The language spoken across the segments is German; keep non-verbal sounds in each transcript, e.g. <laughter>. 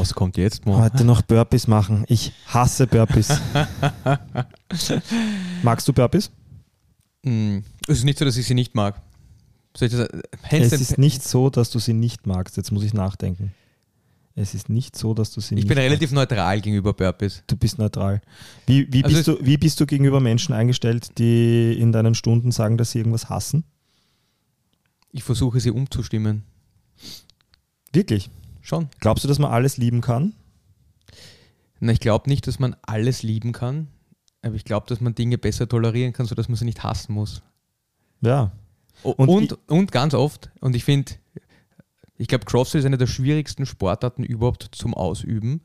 Was kommt jetzt, Mo? Heute noch Burpees machen. Ich hasse Burpees. <laughs> Magst du Burpees? Hm, Es ist nicht so, dass ich sie nicht mag. Soll ich das, Es Handstand- ist nicht so, dass du sie nicht magst. Jetzt muss ich nachdenken. Es ist nicht so, dass du sie ich nicht bin magst. relativ neutral gegenüber Burpees. Du bist neutral. Wie, wie, Also bist du, wie bist du gegenüber Menschen eingestellt, die in deinen Stunden sagen, dass sie irgendwas hassen? Ich versuche sie umzustimmen. Wirklich? Schon. Glaubst du, dass man alles lieben kann? Na, ich glaube nicht, dass man alles lieben kann, aber ich glaube, dass man Dinge besser tolerieren kann, sodass man sie nicht hassen muss. Ja. Und, Und und, ganz oft, und ich finde, ich glaube, CrossFit ist eine der schwierigsten Sportarten überhaupt zum Ausüben,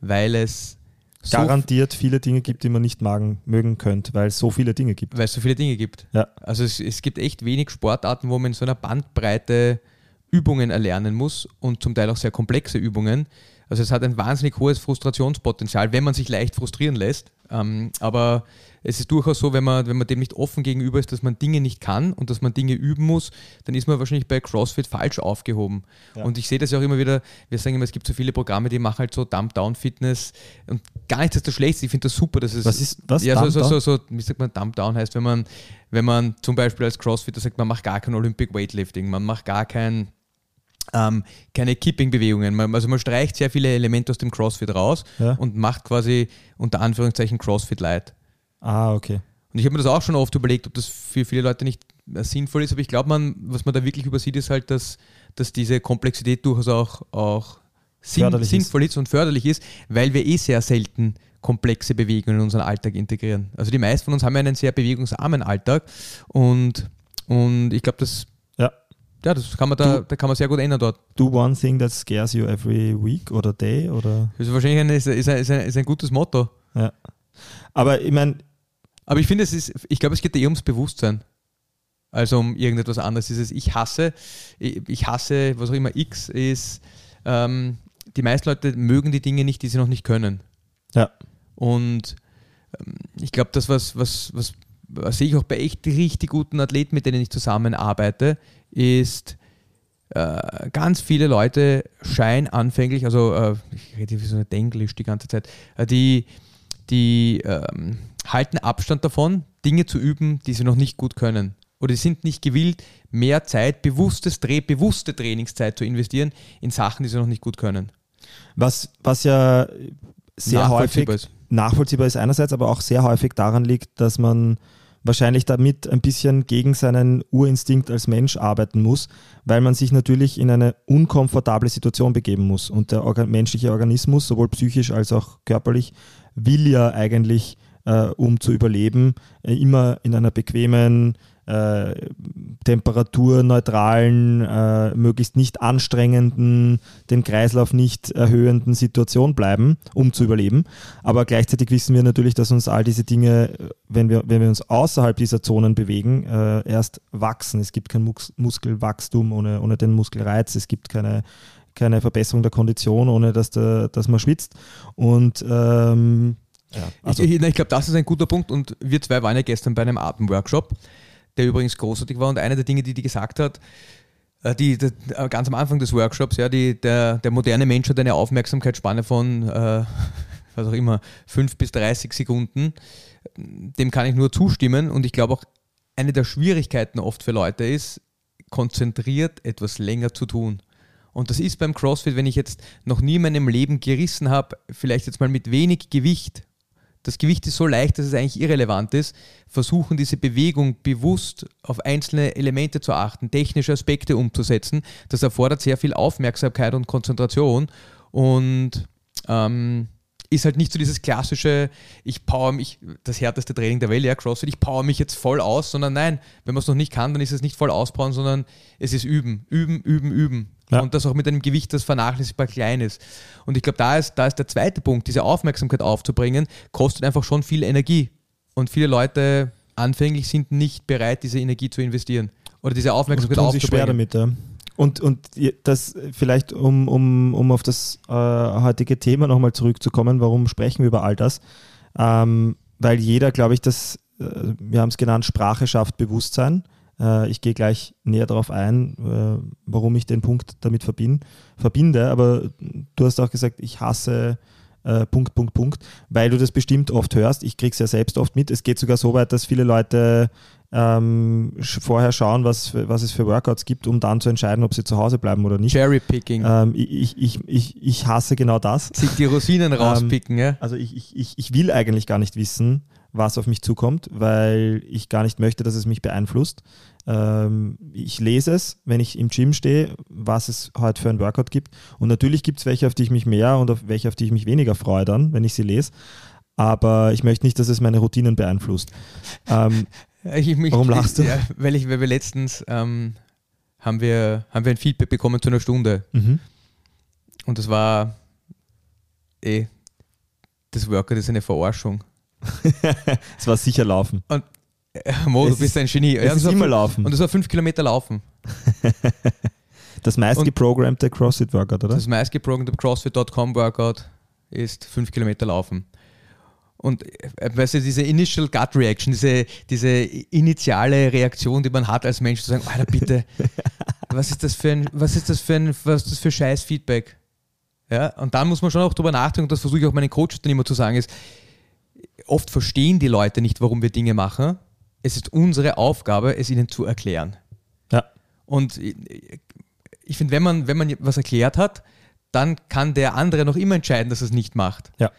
weil es so, Garantiert viele Dinge gibt, die man nicht magen, mögen könnte, weil es so viele Dinge gibt. weil es so viele Dinge gibt. Ja. Also es, es gibt echt wenig Sportarten, wo man in so einer Bandbreite Übungen erlernen muss und zum Teil auch sehr komplexe Übungen. Also es hat ein wahnsinnig hohes Frustrationspotenzial, wenn man sich leicht frustrieren lässt. Ähm, aber es ist durchaus so, wenn man, wenn man dem nicht offen gegenüber ist, dass man Dinge nicht kann und dass man Dinge üben muss, dann ist man wahrscheinlich bei CrossFit falsch aufgehoben. Ja. Und ich sehe das ja auch immer wieder, wir sagen immer, es gibt so viele Programme, die machen halt so Dump-Down-Fitness und gar nichts ist das Schlechteste. Ich finde das super. Dass es, Was ist das? Ja, so, so, so, so, wie sagt man, Dump-Down heißt, wenn man, wenn man zum Beispiel als Crossfitter sagt, man macht gar kein Olympic Weightlifting, man macht gar kein, ähm, keine Kipping-Bewegungen. Also man streicht sehr viele Elemente aus dem Crossfit raus Ja. und macht quasi unter Anführungszeichen Crossfit Light. Ah, okay. Und ich habe mir das auch schon oft überlegt, ob das für viele Leute nicht äh, sinnvoll ist, aber ich glaube, man, was man da wirklich übersieht, ist halt, dass, dass diese Komplexität durchaus auch, auch sinn, Förderlich ist. sinnvoll ist. und förderlich ist, weil wir eh sehr selten komplexe Bewegungen in unseren Alltag integrieren. Also die meisten von uns haben ja einen sehr bewegungsarmen Alltag und, und ich glaube, das, Ja. das kann man da, Du- da kann man sehr gut ändern dort. Do one thing that scares you every week oder day oder. Das ist wahrscheinlich ein, ist, ist, ein, ist, ein, ist ein gutes Motto. Ja. Aber ich meine, Aber ich finde, es ist, ich glaube, es geht eher ums Bewusstsein. Also um irgendetwas anderes. Dieses Ich hasse, ich hasse, was auch immer X ist, ähm, die meisten Leute mögen die Dinge nicht, die sie noch nicht können. Ja. Und ähm, ich glaube, das, was, was, was sehe ich auch bei echt richtig guten Athleten, mit denen ich zusammenarbeite, ist, äh, ganz viele Leute scheinen anfänglich, also äh, ich rede wie so eine Denglisch die ganze Zeit, äh, die, die ähm, halten Abstand davon, Dinge zu üben, die sie noch nicht gut können. Oder sie sind nicht gewillt, mehr Zeit, bewusstes Dreh, bewusste Trainingszeit zu investieren in Sachen, die sie noch nicht gut können. was, was ja sehr häufig ist. Nachvollziehbar ist einerseits, aber auch sehr häufig daran liegt, dass man wahrscheinlich damit ein bisschen gegen seinen Urinstinkt als Mensch arbeiten muss, weil man sich natürlich in eine unkomfortable Situation begeben muss. Und der orga menschliche Organismus, sowohl psychisch als auch körperlich, will ja eigentlich, äh, um zu überleben, äh, immer in einer bequemen, äh, temperaturneutralen, äh, möglichst nicht anstrengenden, den Kreislauf nicht erhöhenden Situation bleiben, um zu überleben. Aber gleichzeitig wissen wir natürlich, dass uns all diese Dinge, wenn wir, wenn wir uns außerhalb dieser Zonen bewegen, äh, erst wachsen. Es gibt kein Mus Muskelwachstum ohne, ohne den Muskelreiz. Es gibt keine, keine Verbesserung der Kondition, ohne dass, der, dass man schwitzt. Und ähm, ja, also, ich, ich, ich glaube, das ist ein guter Punkt und wir zwei waren ja gestern bei einem Atemworkshop, der übrigens großartig war und eine der Dinge, die die gesagt hat, äh, die, die, äh, ganz am Anfang des Workshops, ja, die, der, der moderne Mensch hat eine Aufmerksamkeitsspanne von, äh, <laughs> was auch immer, 5 bis 30 Sekunden. Dem kann ich nur zustimmen und ich glaube auch, eine der Schwierigkeiten oft für Leute ist, konzentriert etwas länger zu tun. Und das ist beim CrossFit, wenn ich jetzt noch nie in meinem Leben gerissen habe, vielleicht jetzt mal mit wenig Gewicht das Gewicht ist so leicht, dass es eigentlich irrelevant ist, versuchen diese Bewegung bewusst auf einzelne Elemente zu achten, technische Aspekte umzusetzen. Das erfordert sehr viel Aufmerksamkeit und Konzentration und ähm, ist halt nicht so dieses klassische, ich power mich, das härteste Training der Welt, ja, CrossFit, ich power mich jetzt voll aus, sondern nein, wenn man es noch nicht kann, dann ist es nicht voll auspowern, sondern es ist üben, üben, üben, üben. Ja. Und das auch mit einem Gewicht, das vernachlässigbar klein ist. Und ich glaube, da ist, da ist der zweite Punkt, diese Aufmerksamkeit aufzubringen, kostet einfach schon viel Energie. Und viele Leute anfänglich sind nicht bereit, diese Energie zu investieren. Oder diese Aufmerksamkeit tun sich schwer damit, ja. Und, und das vielleicht, um, um, um auf das äh, heutige Thema nochmal zurückzukommen, warum sprechen wir über all das? Ähm, weil jeder, glaube ich, das, äh, wir haben es genannt, Sprache schafft Bewusstsein. Äh, ich gehe gleich näher darauf ein, äh, warum ich den Punkt damit verbinde. Aber du hast auch gesagt, ich hasse äh, Punkt, Punkt, Punkt, weil du das bestimmt oft hörst. Ich kriege es ja selbst oft mit. Es geht sogar so weit, dass viele Leute ähm, vorher schauen, was, was es für Workouts gibt, um dann zu entscheiden, ob sie zu Hause bleiben oder nicht. Cherry-Picking. Ähm, ich, ich, ich, ich hasse genau das. Sich die Rosinen <laughs> rauspicken, ja. Also ich, ich, ich will eigentlich gar nicht wissen, was auf mich zukommt, weil ich gar nicht möchte, dass es mich beeinflusst. Ähm, ich lese es, wenn ich im Gym stehe, was es heute für ein Workout gibt. Und natürlich gibt es welche, auf die ich mich mehr und auf welche, auf die ich mich weniger freue dann, wenn ich sie lese. Aber ich möchte nicht, dass es meine Routinen beeinflusst. Ähm, <laughs> Ich, ich, Warum lachst du? Ja, weil, ich, weil wir letztens ähm, haben, wir, haben wir ein Feedback bekommen zu einer Stunde. mhm. Und das war eh, das Workout ist eine Verarschung. <laughs> Es war sicher laufen. Äh, Mo, Es du bist ist- ein Genie. Es das ist immer laufen. Und das war fünf Kilometer laufen. <laughs> Das meist Und- geprogrammte CrossFit-Workout, oder? Das meistgeprogrammte CrossFit.com Workout ist fünf Kilometer laufen. Und äh, weißt du, diese Initial Gut Reaction, diese, diese initiale Reaktion, die man hat als Mensch, zu sagen, Alter, bitte, <laughs> was ist das für ein, was ist das für ein, was ist das für scheiß Feedback? Ja, und dann muss man schon auch drüber nachdenken, und das versuche ich auch meinen Coaches dann immer zu sagen, ist, oft verstehen die Leute nicht, warum wir Dinge machen. Es ist unsere Aufgabe, es ihnen zu erklären. Ja. Und ich, finde, wenn man, wenn man was erklärt hat, dann kann der andere noch immer entscheiden, dass er es nicht macht. Ja.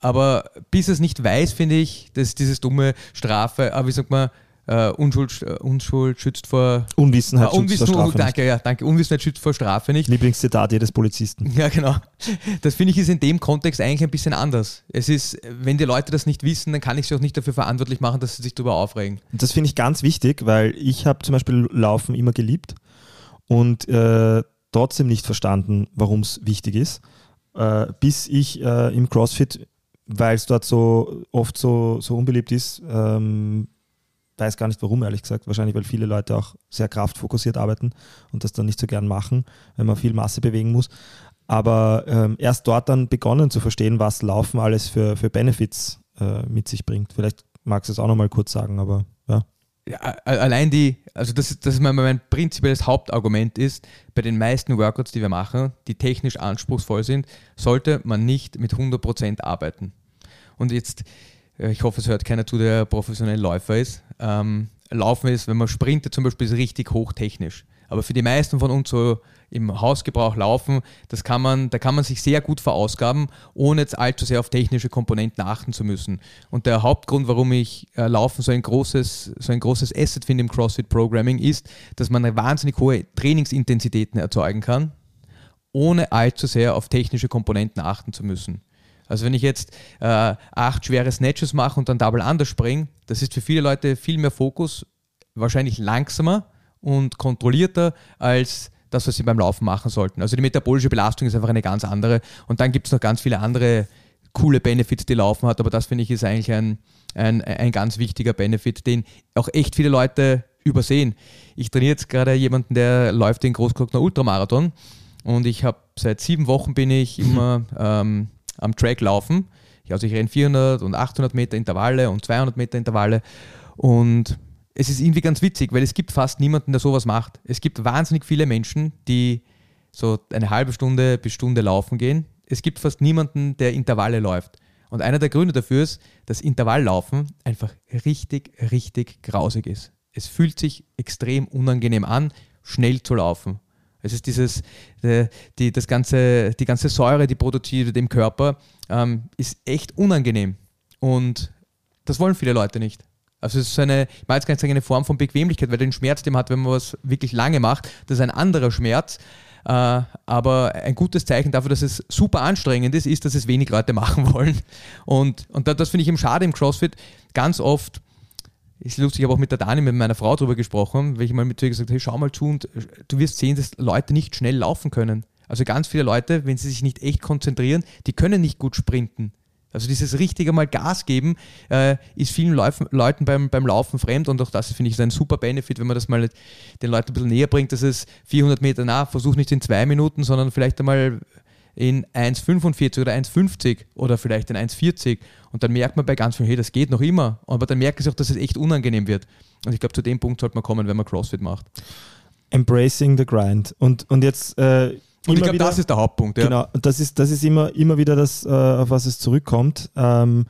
Aber bis er es nicht weiß, finde ich, dass dieses dumme Strafe, aber wie sagt man, äh, Unschuld, äh, Unschuld schützt vor Unwissenheit äh, schützt vor Unwissen, Strafe nicht. danke, ja, danke. Unwissenheit schützt vor Strafe nicht. Lieblingszitat jedes Polizisten. Ja, genau. Das finde ich ist in dem Kontext eigentlich ein bisschen anders. Es ist, wenn die Leute das nicht wissen, dann kann ich sie auch nicht dafür verantwortlich machen, dass sie sich darüber aufregen. Und das finde ich ganz wichtig, weil ich habe zum Beispiel Laufen immer geliebt und äh, trotzdem nicht verstanden, warum es wichtig ist, äh, bis ich äh, im CrossFit, weil es dort so oft so, so unbeliebt ist, ähm, weiß gar nicht warum, ehrlich gesagt. Wahrscheinlich, weil viele Leute auch sehr kraftfokussiert arbeiten und das dann nicht so gern machen, wenn man viel Masse bewegen muss. Aber ähm, erst dort dann begonnen zu verstehen, was Laufen alles für, für Benefits äh, mit sich bringt. Vielleicht magst du es auch nochmal kurz sagen, aber ja. Ja, allein die, also das ist, das ist mein, mein prinzipielles Hauptargument ist, bei den meisten Workouts, die wir machen, die technisch anspruchsvoll sind, sollte man nicht mit 100% arbeiten. Und jetzt, ich hoffe, es hört keiner zu, der professionell Läufer ist. Ähm, Laufen ist, wenn man sprintet zum Beispiel, ist richtig hochtechnisch. Aber für die meisten von uns so im Hausgebrauch laufen, das kann man, da kann man sich sehr gut verausgaben, ohne jetzt allzu sehr auf technische Komponenten achten zu müssen. Und der Hauptgrund, warum ich äh, Laufen so ein großes, so ein großes Asset finde im CrossFit Programming, ist, dass man eine wahnsinnig hohe Trainingsintensitäten erzeugen kann, ohne allzu sehr auf technische Komponenten achten zu müssen. Also wenn ich jetzt äh, acht schwere Snatches mache und dann Double Under springe, das ist für viele Leute viel mehr Fokus, wahrscheinlich langsamer und kontrollierter als das, was sie beim Laufen machen sollten. Also die metabolische Belastung ist einfach eine ganz andere. Und dann gibt es noch ganz viele andere coole Benefits, die Laufen hat, aber das finde ich ist eigentlich ein, ein, ein ganz wichtiger Benefit, den auch echt viele Leute übersehen. Ich trainiere jetzt gerade jemanden, der läuft den Großglockner Ultramarathon und ich habe seit sieben Wochen bin ich immer ähm, am Track laufen. Also ich renne 400 und 800 Meter Intervalle und 200 Meter Intervalle und es ist irgendwie ganz witzig, weil es gibt fast niemanden, der sowas macht. Es gibt wahnsinnig viele Menschen, die so eine halbe Stunde bis Stunde laufen gehen. Es gibt fast niemanden, der Intervalle läuft. Und einer der Gründe dafür ist, dass Intervalllaufen einfach richtig, richtig grausig ist. Es fühlt sich extrem unangenehm an, schnell zu laufen. Es ist dieses, äh, die, das ganze, die ganze Säure, die produziert wird im Körper, ähm, ist echt unangenehm. Und das wollen viele Leute nicht. Also es ist eine, ich meine jetzt gar nicht sagen, eine Form von Bequemlichkeit, weil den Schmerz, den man hat, wenn man was wirklich lange macht, das ist ein anderer Schmerz. Äh, aber ein gutes Zeichen dafür, dass es super anstrengend ist, ist, dass es wenig Leute <laughs> machen wollen. Und, und da- das finde ich eben schade im CrossFit. Ganz oft ist lustig, ich habe auch mit der Dani, mit meiner Frau darüber gesprochen, weil ich mal mit ihr gesagt habe, hey, schau mal zu und äh, du wirst sehen, dass Leute nicht schnell laufen können. Also ganz viele Leute, wenn sie sich nicht echt konzentrieren, die können nicht gut sprinten. Also dieses richtige Mal Gas geben äh, ist vielen Läufen, Leuten beim, beim Laufen fremd und auch das finde ich ist ein super Benefit, wenn man das mal den Leuten ein bisschen näher bringt, dass es 400 Meter nach, versuch nicht in zwei Minuten, sondern vielleicht einmal in 1,45 oder 1,50 oder vielleicht in 1,40 und dann merkt man bei ganz vielen, hey, das geht noch immer, aber dann merkt es auch, dass es echt unangenehm wird. Und ich glaube, zu dem Punkt sollte man kommen, wenn man CrossFit macht. Embracing the grind. Und, und jetzt äh, Und ich glaube, das ist der Hauptpunkt. Ja. Genau, das ist, das ist immer, immer wieder das, äh, auf was es zurückkommt, ähm,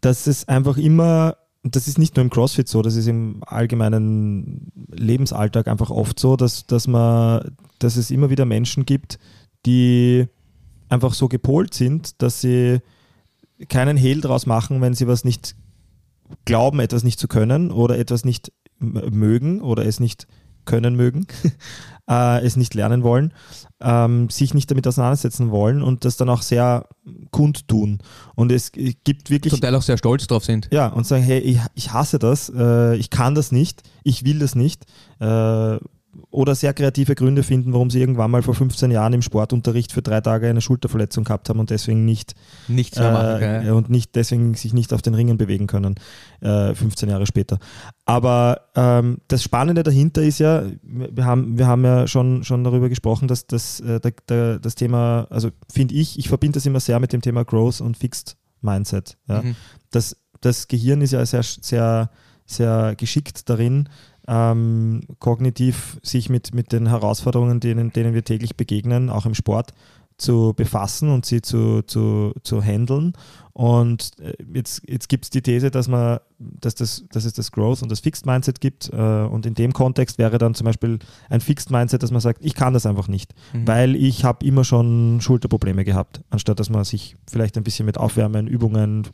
dass es einfach immer, das ist nicht nur im CrossFit so, das ist im allgemeinen Lebensalltag einfach oft so, dass, dass, man, dass es immer wieder Menschen gibt, die einfach so gepolt sind, dass sie keinen Hehl draus machen, wenn sie was nicht glauben, etwas nicht zu können oder etwas nicht mögen oder es nicht können mögen, <laughs> äh, es nicht lernen wollen, ähm, sich nicht damit auseinandersetzen wollen und das dann auch sehr kundtun. Und es gibt wirklich Zum Teil auch sehr stolz drauf sind. ja, und sagen, hey, ich, ich hasse das, äh, ich kann das nicht, ich will das nicht. Äh, oder sehr kreative Gründe finden, warum sie irgendwann mal vor 15 Jahren im Sportunterricht für drei Tage eine Schulterverletzung gehabt haben und deswegen nicht Nichts mehr machen. äh, und nicht deswegen sich nicht auf den Ringen bewegen können, äh, 15 Jahre später. Aber ähm, das Spannende dahinter ist ja, wir haben, wir haben ja schon, schon darüber gesprochen, dass das, äh, der, der, das Thema, also finde ich, ich verbinde das immer sehr mit dem Thema Growth und Fixed Mindset. Ja Mhm. das, das Gehirn ist ja sehr, sehr, sehr geschickt darin, ähm, kognitiv sich mit, mit den Herausforderungen, denen, denen wir täglich begegnen, auch im Sport, zu befassen und sie zu, zu, zu handeln. Und äh, jetzt, jetzt gibt es die These, dass, man, dass, das, dass es das Growth und das Fixed Mindset gibt. Äh, und in dem Kontext wäre dann zum Beispiel ein Fixed Mindset, dass man sagt, ich kann das einfach nicht, Mhm. weil ich habe immer schon Schulterprobleme gehabt, anstatt dass man sich vielleicht ein bisschen mit Aufwärmen, Übungen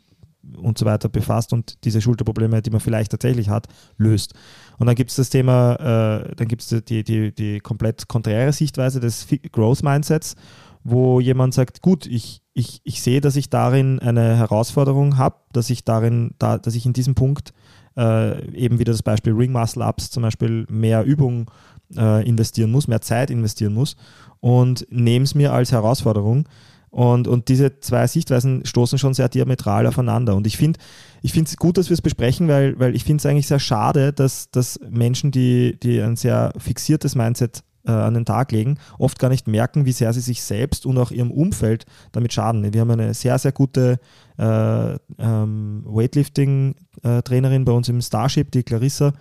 und so weiter befasst und diese Schulterprobleme, die man vielleicht tatsächlich hat, löst. Und dann gibt es das Thema, äh, dann gibt es die, die, die komplett konträre Sichtweise des Growth Mindsets, wo jemand sagt, gut, ich, ich, ich sehe, dass ich darin eine Herausforderung habe, dass ich darin, da, dass ich in diesem Punkt äh, eben wieder das Beispiel Ring Muscle Ups zum Beispiel mehr Übung äh, investieren muss, mehr Zeit investieren muss und nehme es mir als Herausforderung. Und, und diese zwei Sichtweisen stoßen schon sehr diametral aufeinander. Und ich finde ich es gut, dass wir es besprechen, weil, weil ich finde es eigentlich sehr schade, dass, dass Menschen, die, die ein sehr fixiertes Mindset äh, an den Tag legen, oft gar nicht merken, wie sehr sie sich selbst und auch ihrem Umfeld damit schaden. Wir haben eine sehr, sehr gute äh, ähm, Weightlifting-Trainerin bei uns im Starship, die Clarissa,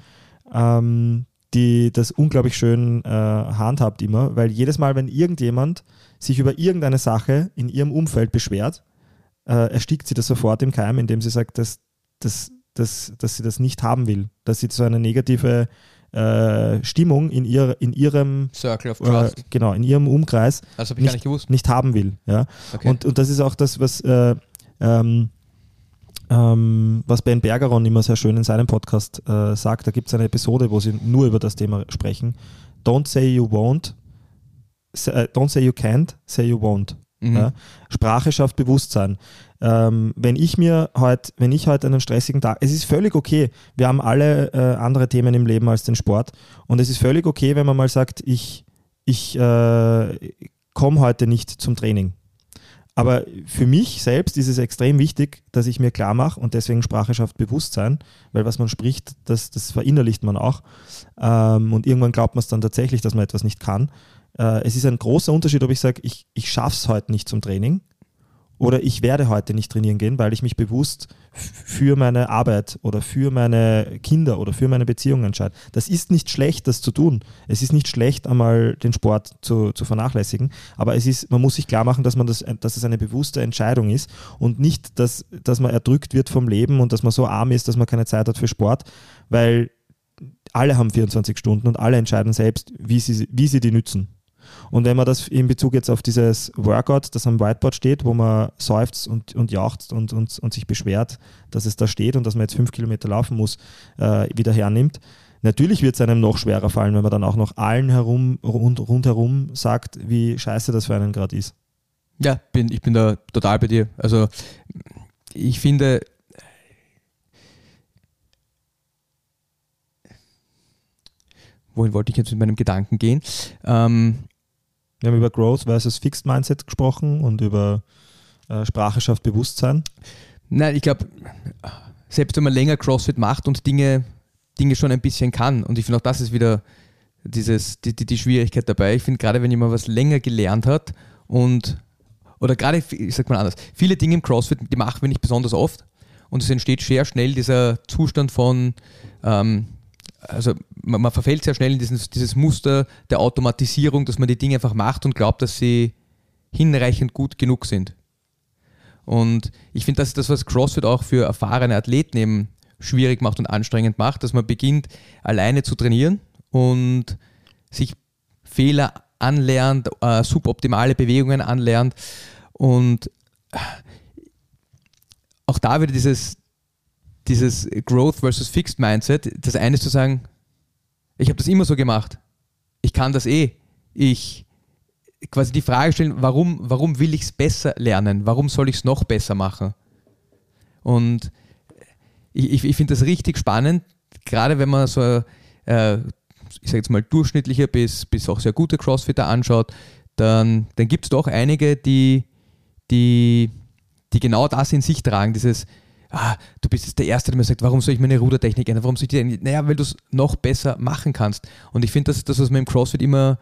ähm, die das unglaublich schön äh, handhabt immer, weil jedes Mal, wenn irgendjemand sich über irgendeine Sache in ihrem Umfeld beschwert, äh, erstickt sie das sofort im Keim, indem sie sagt, dass, dass, dass, dass sie das nicht haben will, dass sie so eine negative äh, Stimmung in, ihr, in ihrem Circle of äh, Trust. genau in ihrem Umkreis gar nicht gewusst. nicht haben will. Ja? Okay. Und, und das ist auch das, was, äh, ähm, ähm, was Ben Bergeron immer sehr schön in seinem Podcast äh, sagt. Da gibt es eine Episode, wo sie nur über das Thema sprechen. Don't say you won't, äh, don't say you can't, say you won't. Mhm. Ja? Sprache schafft Bewusstsein. Ähm, wenn ich mir heute, wenn ich heute einen stressigen Tag, es ist völlig okay. Wir haben alle äh, andere Themen im Leben als den Sport und es ist völlig okay, wenn man mal sagt, ich, ich äh, komme heute nicht zum Training. Aber für mich selbst ist es extrem wichtig, dass ich mir klar mache und deswegen Sprache schafft Bewusstsein, weil was man spricht, das, das verinnerlicht man auch. Ähm, und irgendwann glaubt man es dann tatsächlich, dass man etwas nicht kann. Äh, es ist ein großer Unterschied, ob ich sage, ich, ich schaffe es heute nicht zum Training oder ich werde heute nicht trainieren gehen, weil ich mich bewusst für meine Arbeit oder für meine Kinder oder für meine Beziehung entscheide. Das ist nicht schlecht, das zu tun. Es ist nicht schlecht, einmal den Sport zu, zu vernachlässigen, aber es ist, man muss sich klar machen, dass, man das, dass es eine bewusste Entscheidung ist und nicht, dass, dass man erdrückt wird vom Leben und dass man so arm ist, dass man keine Zeit hat für Sport, weil alle haben 24 Stunden und alle entscheiden selbst, wie sie, wie sie die nützen. Und wenn man das in Bezug jetzt auf dieses Workout, das am Whiteboard steht, wo man seufzt und, und jauchzt und, und, und sich beschwert, dass es da steht und dass man jetzt fünf Kilometer laufen muss, äh, wieder hernimmt, Natürlich wird es einem noch schwerer fallen, wenn man dann auch noch allen herum, rund, rundherum sagt, wie scheiße das für einen gerade ist. Ja, bin, ich bin da total bei dir. Also ich finde, wohin wollte ich jetzt mit meinem Gedanken gehen? Ähm, Wir haben über Growth versus Fixed Mindset gesprochen und über äh, Sprache schafft Bewusstsein. nein, ich glaube, selbst wenn man länger CrossFit macht und Dinge, Dinge schon ein bisschen kann, und ich finde auch das ist wieder dieses, die, die, die Schwierigkeit dabei. Ich finde gerade, wenn jemand was länger gelernt hat und oder gerade, ich sag mal anders, viele Dinge im CrossFit, die machen wir nicht besonders oft und es entsteht sehr schnell dieser Zustand von, ähm, also man, man verfällt sehr schnell in dieses, dieses Muster der Automatisierung, dass man die Dinge einfach macht und glaubt, dass sie hinreichend gut genug sind. Und ich finde, das ist das, was CrossFit auch für erfahrene Athleten eben schwierig macht und anstrengend macht, dass man beginnt, alleine zu trainieren und sich Fehler anlernt, äh, suboptimale Bewegungen anlernt und äh, auch da wieder dieses, dieses Growth versus Fixed Mindset. Das eine ist zu sagen, ich habe das immer so gemacht, ich kann das eh, ich quasi die Frage stellen, warum, warum will ich es besser lernen, warum soll ich es noch besser machen? Und ich, ich, finde das richtig spannend, gerade wenn man so, äh, ich sage jetzt mal, durchschnittliche bis, bis auch sehr gute Crossfitter anschaut, dann, dann gibt es doch einige, die, die, die genau das in sich tragen, dieses, ah, du bist jetzt der Erste, der mir sagt, warum soll ich meine Rudertechnik ändern, warum soll ich die ändern? Naja, weil du es noch besser machen kannst. Und ich finde, das ist das, was man im CrossFit immer,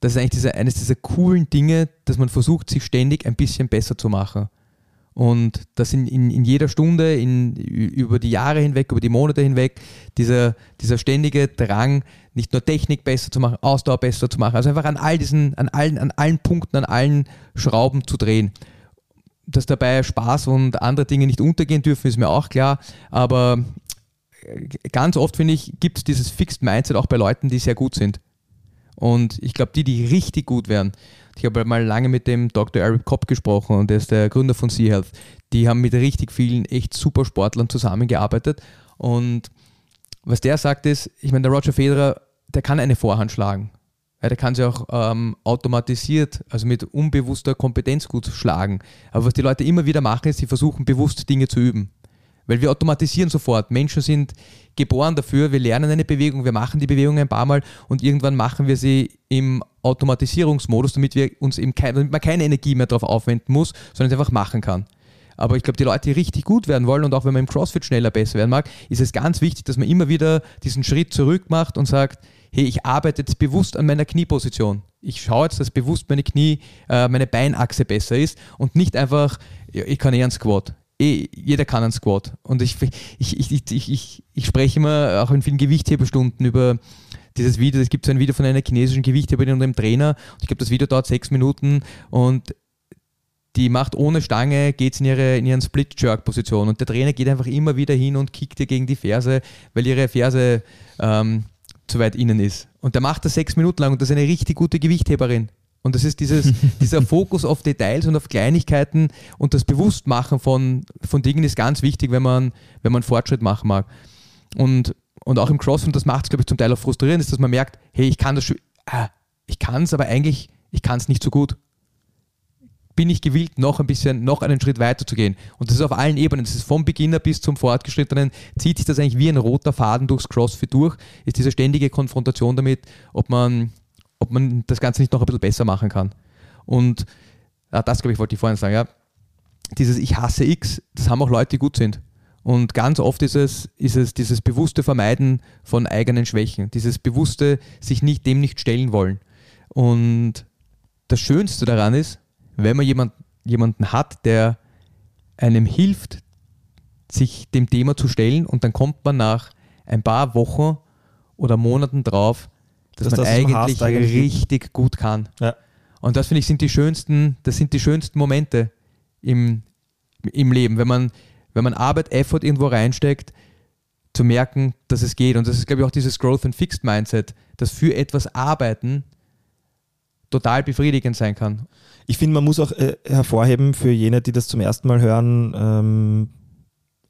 das ist eigentlich diese, eines dieser coolen Dinge, dass man versucht, sich ständig ein bisschen besser zu machen. Und das in, in, in jeder Stunde, in, über die Jahre hinweg, über die Monate hinweg, dieser, dieser ständige Drang, nicht nur Technik besser zu machen, Ausdauer besser zu machen, also einfach an all diesen, an allen, an allen Punkten, an allen Schrauben zu drehen. Dass dabei Spaß und andere Dinge nicht untergehen dürfen, ist mir auch klar, aber ganz oft, finde ich, gibt es dieses Fixed Mindset auch bei Leuten, die sehr gut sind. Und ich glaube, die, die richtig gut werden, ich habe mal lange mit dem Dr. Eric Kopp gesprochen und der ist der Gründer von Sea Health. Die haben mit richtig vielen echt super Sportlern zusammengearbeitet. Und was der sagt ist, ich meine, der Roger Federer, der kann eine Vorhand schlagen. Ja, der kann sie auch ähm, automatisiert, also mit unbewusster Kompetenz gut schlagen. Aber was die Leute immer wieder machen, ist, sie versuchen bewusst Dinge zu üben. Weil wir automatisieren sofort. Menschen sind geboren dafür, wir lernen eine Bewegung, wir machen die Bewegung ein paar Mal und irgendwann machen wir sie im Automatisierungsmodus, damit wir uns eben kein, damit man keine Energie mehr darauf aufwenden muss, sondern es einfach machen kann. Aber ich glaube, die Leute, die richtig gut werden wollen und auch wenn man im CrossFit schneller besser werden mag, ist es ganz wichtig, dass man immer wieder diesen Schritt zurück macht und sagt, hey, ich arbeite jetzt bewusst an meiner Knieposition. Ich schaue jetzt, dass bewusst meine Knie, äh, meine Beinachse besser ist und nicht einfach, ich kann eh einen Squat eh, jeder kann einen Squat. Und ich, ich, ich, ich, ich, ich spreche immer auch in vielen Gewichtheberstunden über dieses Video. Es gibt so ein Video von einer chinesischen Gewichtheberin und einem Trainer. Und ich glaube, das Video dauert sechs Minuten und die macht ohne Stange, geht in ihre in ihren Split-Jerk-Position. Und der Trainer geht einfach immer wieder hin und kickt ihr gegen die Ferse, weil ihre Ferse ähm, zu weit innen ist. Und der macht das sechs Minuten lang und das ist eine richtig gute Gewichtheberin. Und das ist dieses, <laughs> dieser Fokus auf Details und auf Kleinigkeiten und das Bewusstmachen von, von Dingen ist ganz wichtig, wenn man, wenn man Fortschritt machen mag. Und, und auch im CrossFit, das macht es, glaube ich, zum Teil auch frustrierend, ist, dass man merkt, hey, ich kann das ah, ich kann es, aber eigentlich, ich kann es nicht so gut. Bin ich gewillt, noch ein bisschen, noch einen Schritt weiter zu gehen. Und das ist auf allen Ebenen. Das ist vom Beginner bis zum Fortgeschrittenen, zieht sich das eigentlich wie ein roter Faden durchs CrossFit durch, ist diese ständige Konfrontation damit, ob man ob man das Ganze nicht noch ein bisschen besser machen kann. Und ja, das, glaube ich, wollte ich vorhin sagen. Ja. Dieses Ich hasse X, das haben auch Leute, die gut sind. Und ganz oft ist es, ist es dieses bewusste Vermeiden von eigenen Schwächen, dieses bewusste sich nicht dem nicht stellen wollen. Und das Schönste daran ist, wenn man jemand, jemanden hat, der einem hilft, sich dem Thema zu stellen und dann kommt man nach ein paar Wochen oder Monaten drauf, dass, Dass man das, eigentlich, eigentlich richtig gut kann. Ja. Und das finde ich sind die schönsten, das sind die schönsten Momente im, im Leben, wenn man, wenn man Arbeit, Effort irgendwo reinsteckt, zu merken, dass es geht. Und das ist, glaube ich, auch dieses Growth and Fixed Mindset, dass für etwas arbeiten total befriedigend sein kann. Ich finde, man muss auch äh, hervorheben für jene, die das zum ersten Mal hören, ähm,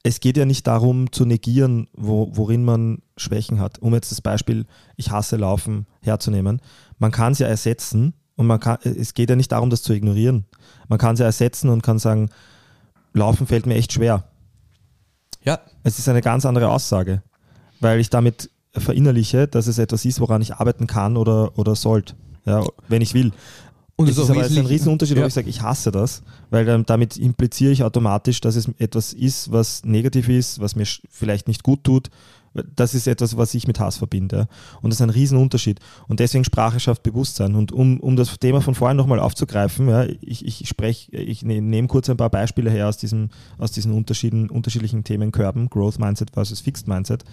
es geht ja nicht darum zu negieren, wo, worin man Schwächen hat. Um jetzt das Beispiel, ich hasse Laufen herzunehmen. Man kann es ja ersetzen und man kann, es geht ja nicht darum, das zu ignorieren. Man kann es ja ersetzen und kann sagen, Laufen fällt mir echt schwer. Ja, Es ist eine ganz andere Aussage, weil ich damit verinnerliche, dass es etwas ist, woran ich arbeiten kann oder, oder sollte, ja, wenn ich will. Und es ist auch aber ist ein Riesenunterschied, ja. ob ich sage, ich hasse das, weil dann, damit impliziere ich automatisch, dass es etwas ist, was negativ ist, was mir vielleicht nicht gut tut. Das ist etwas, was ich mit Hass verbinde. Und das ist ein Riesenunterschied. Und deswegen Sprache schafft Bewusstsein. Und um, um das Thema von vorhin nochmal aufzugreifen, ja, ich, ich spreche, ich ne- nehme kurz ein paar Beispiele her aus, diesem, aus diesen Unterschieden, unterschiedlichen Themenkörben, Growth Mindset versus Fixed Mindset,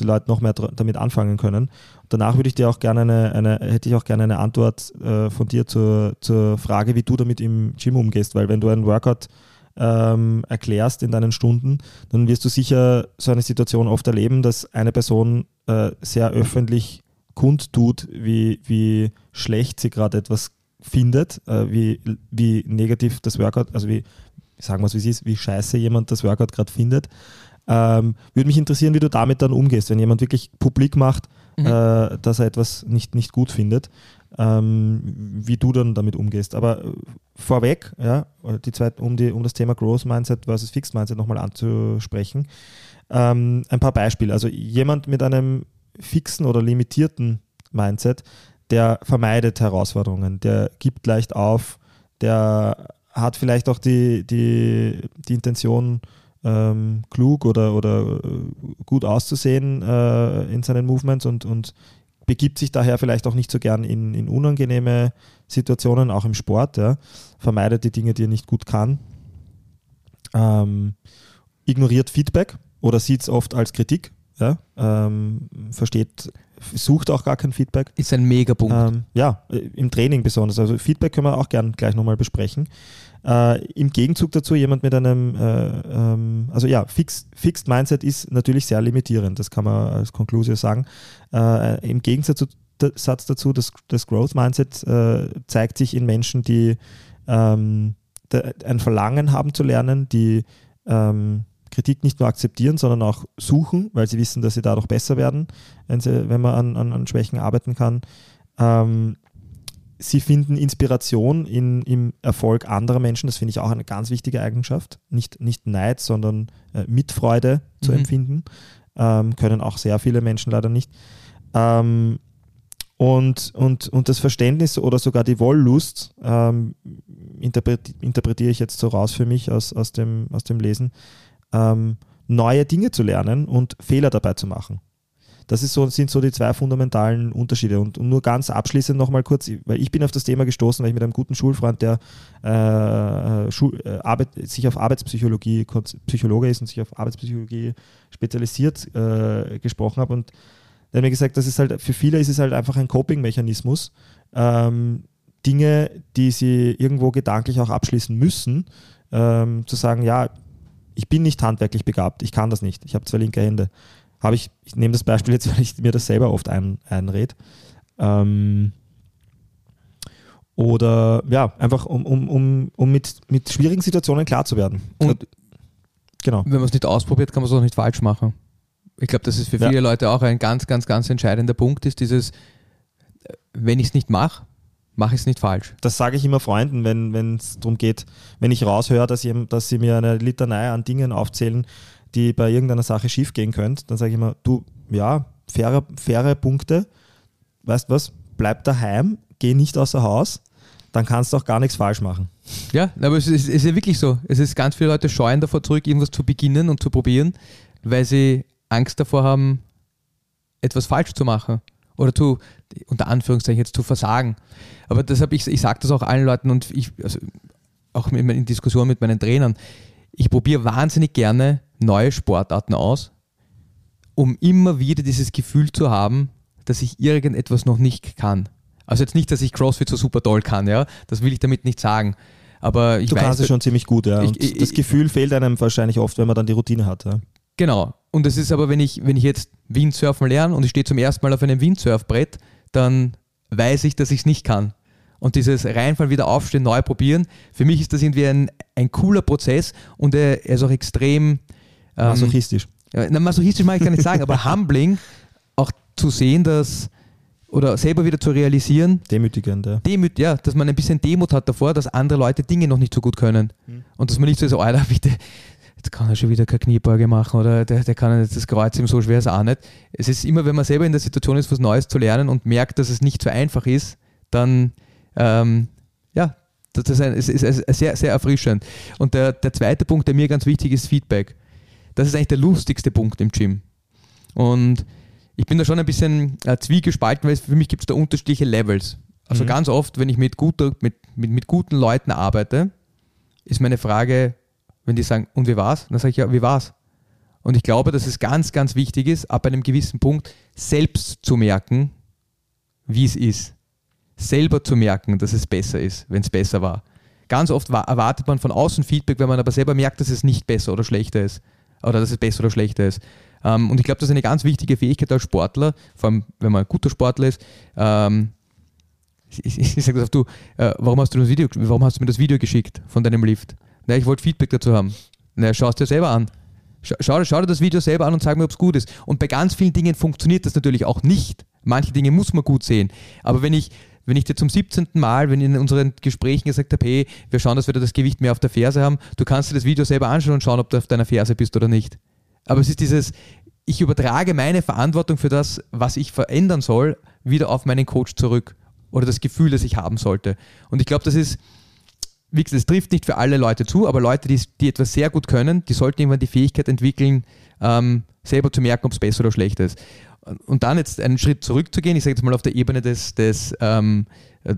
die Leute noch mehr damit anfangen können. Danach würde ich dir auch gerne eine, eine hätte ich auch gerne eine Antwort äh, von dir zur, zur Frage, wie du damit im Gym umgehst, weil wenn du einen Workout ähm, erklärst in deinen Stunden, dann wirst du sicher so eine Situation oft erleben, dass eine Person äh, sehr öffentlich kundtut, wie, wie schlecht sie gerade etwas findet, äh, wie, wie negativ das Workout, also wie, sagen wir es wie es ist, wie scheiße jemand das Workout gerade findet. Ähm, würde mich interessieren, wie du damit dann umgehst, wenn jemand wirklich publik macht, Mhm. äh, dass er etwas nicht, nicht gut findet, ähm, wie du dann damit umgehst. Aber äh, vorweg, ja, die Zeit, um, die, um das Thema Growth Mindset versus Fixed Mindset nochmal anzusprechen, ähm, ein paar Beispiele. Also jemand mit einem fixen oder limitierten Mindset, der vermeidet Herausforderungen, der gibt leicht auf, der hat vielleicht auch die, die, die Intention, ähm, klug oder, oder äh, gut auszusehen äh, in seinen Movements und, und begibt sich daher vielleicht auch nicht so gern in, in unangenehme Situationen, auch im Sport, ja. vermeidet die Dinge, die er nicht gut kann, ähm, ignoriert Feedback oder sieht es oft als Kritik, ja. ähm, versteht, sucht auch gar kein Feedback. ist ein Megapunkt. Ähm, ja, äh, im Training besonders. Also Feedback können wir auch gern gleich nochmal besprechen. Äh, Im Gegenzug dazu jemand mit einem, äh, ähm, also ja, Fix, Fixed Mindset ist natürlich sehr limitierend, das kann man als Konklusion sagen. Äh, Im Gegensatz zu, d- Satz dazu, das, das Growth Mindset äh, zeigt sich in Menschen, die ähm, ein Verlangen haben zu lernen, die ähm, Kritik nicht nur akzeptieren, sondern auch suchen, weil sie wissen, dass sie dadurch besser werden, wenn, sie, wenn man an, an, an Schwächen arbeiten kann. Ähm, sie finden Inspiration in, im Erfolg anderer Menschen. Das finde ich auch eine ganz wichtige Eigenschaft. Nicht, nicht Neid, sondern äh, Mitfreude zu Mhm. empfinden. Ähm, können auch sehr viele Menschen leider nicht. Ähm, und, und, und das Verständnis oder sogar die Wollust ähm, interpreti interpretiere ich jetzt so raus für mich aus, aus, dem, aus dem Lesen, ähm, neue Dinge zu lernen und Fehler dabei zu machen. Das so, sind so die zwei fundamentalen Unterschiede. Und, und nur ganz abschließend nochmal kurz, weil ich bin auf das Thema gestoßen, weil ich mit einem guten Schulfreund, der äh, Schul, äh, Arbeit, sich auf Arbeitspsychologie, Psychologe ist und sich auf Arbeitspsychologie spezialisiert, äh, gesprochen habe. Und der hat mir gesagt, das ist halt, für viele ist es halt einfach ein Coping-Mechanismus. Ähm, Dinge, die sie irgendwo gedanklich auch abschließen müssen, ähm, zu sagen, ja, ich bin nicht handwerklich begabt, ich kann das nicht, ich habe zwei linke Hände. Habe ich, ich nehme das Beispiel jetzt, <laughs> weil ich mir das selber oft ein, einrede. Ähm, oder ja, einfach um, um, um, um mit, mit schwierigen Situationen klar zu werden. Und genau. wenn man es nicht ausprobiert, kann man es auch nicht falsch machen. Ich glaube, dass es für Ja. viele Leute auch ein ganz, ganz, ganz entscheidender Punkt ist, dieses, äh, wenn ich es nicht mache, mache ich es nicht falsch. Das sage ich immer Freunden, wenn es darum geht, wenn ich raushöre, dass, sie- dass sie mir eine Litanei an Dingen aufzählen, die bei irgendeiner Sache schief gehen könnte, dann sage ich immer, du, ja, faire, faire Punkte, weißt was, bleib daheim, geh nicht außer Haus, dann kannst du auch gar nichts falsch machen. Ja, aber es ist, es ist ja wirklich so. Es ist ganz viele Leute scheuen davor zurück, irgendwas zu beginnen und zu probieren, weil sie Angst davor haben, etwas falsch zu machen oder zu, unter Anführungszeichen jetzt zu versagen. Aber deshalb, ich, ich sage das auch allen Leuten und ich, also auch in, Diskussionen mit meinen Trainern, ich probiere wahnsinnig gerne neue Sportarten aus, um immer wieder dieses Gefühl zu haben, dass ich irgendetwas noch nicht kann. Also jetzt nicht, dass ich CrossFit so super toll kann, ja, das will ich damit nicht sagen. Aber ich du weiß, kannst es schon ziemlich gut, ja. Ich- Und ich- das Gefühl fehlt einem wahrscheinlich oft, wenn man dann die Routine hat. Ja. Genau. Und es ist aber, wenn ich, wenn ich jetzt Windsurfen lerne und ich stehe zum ersten Mal auf einem Windsurfbrett, dann weiß ich, dass ich es nicht kann. Und dieses Reinfallen, wieder aufstehen, neu probieren, für mich ist das irgendwie ein, ein cooler Prozess und er, ist auch extrem ähm, Masochistisch. ja, na, masochistisch mag ich gar nicht sagen, aber <laughs> humbling, auch zu sehen, dass, oder selber wieder zu realisieren, Demütigend, ja. Demut, ja, dass man ein bisschen Demut hat davor, dass andere Leute Dinge noch nicht so gut können. Mhm. Und dass man nicht so ist, oh, Alter, bitte, jetzt kann er schon wieder keine Kniebeuge machen oder der, der kann jetzt das Kreuz ihm so schwer ist auch nicht. Es ist immer, wenn man selber in der Situation ist, was Neues zu lernen und merkt, dass es nicht so einfach ist, dann, ähm, ja, das ist, ein, es ist ist sehr, sehr erfrischend. Und der, der zweite Punkt, der mir ganz wichtig ist, Feedback. Das ist eigentlich der lustigste Punkt im Gym. Und ich bin da schon ein bisschen äh, zwiegespalten, weil es für mich gibt es da unterschiedliche Levels. Also Mhm. ganz oft, wenn ich mit, guter, mit, mit, mit guten Leuten arbeite, ist meine Frage, wenn die sagen, und wie war's? Dann sage ich, ja, wie war's? Und ich glaube, dass es ganz, ganz wichtig ist, ab einem gewissen Punkt selbst zu merken, wie es ist. Selber zu merken, dass es besser ist, wenn es besser war. Ganz oft wa- erwartet man von außen Feedback, wenn man aber selber merkt, dass es nicht besser oder schlechter ist. Oder dass es besser oder schlechter ist. Ähm, und ich glaube, das ist eine ganz wichtige Fähigkeit als Sportler, vor allem wenn man ein guter Sportler ist. Ähm, ich sage das auf du, äh, warum hast du das Video, warum hast du mir das Video geschickt von deinem Lift? Na, ich wollte Feedback dazu haben. Na, schau es dir selber an. Schau, schau, dir das Video selber an und sag mir, ob es gut ist. Und bei ganz vielen Dingen funktioniert das natürlich auch nicht. Manche Dinge muss man gut sehen. Aber wenn ich, wenn ich dir zum 17. Mal, wenn ich in unseren Gesprächen gesagt habe, hey, wir schauen, dass wir da das Gewicht mehr auf der Ferse haben, du kannst dir das Video selber anschauen und schauen, ob du auf deiner Ferse bist oder nicht. Aber es ist dieses, ich übertrage meine Verantwortung für das, was ich verändern soll, wieder auf meinen Coach zurück. Oder das Gefühl, das ich haben sollte. Und ich glaube, das ist, wie gesagt, es trifft nicht für alle Leute zu, aber Leute, die, die etwas sehr gut können, die sollten irgendwann die Fähigkeit entwickeln, ähm, selber zu merken, ob es besser oder schlechter ist. Und dann jetzt einen Schritt zurückzugehen, ich sage jetzt mal auf der Ebene des, des, ähm, äh,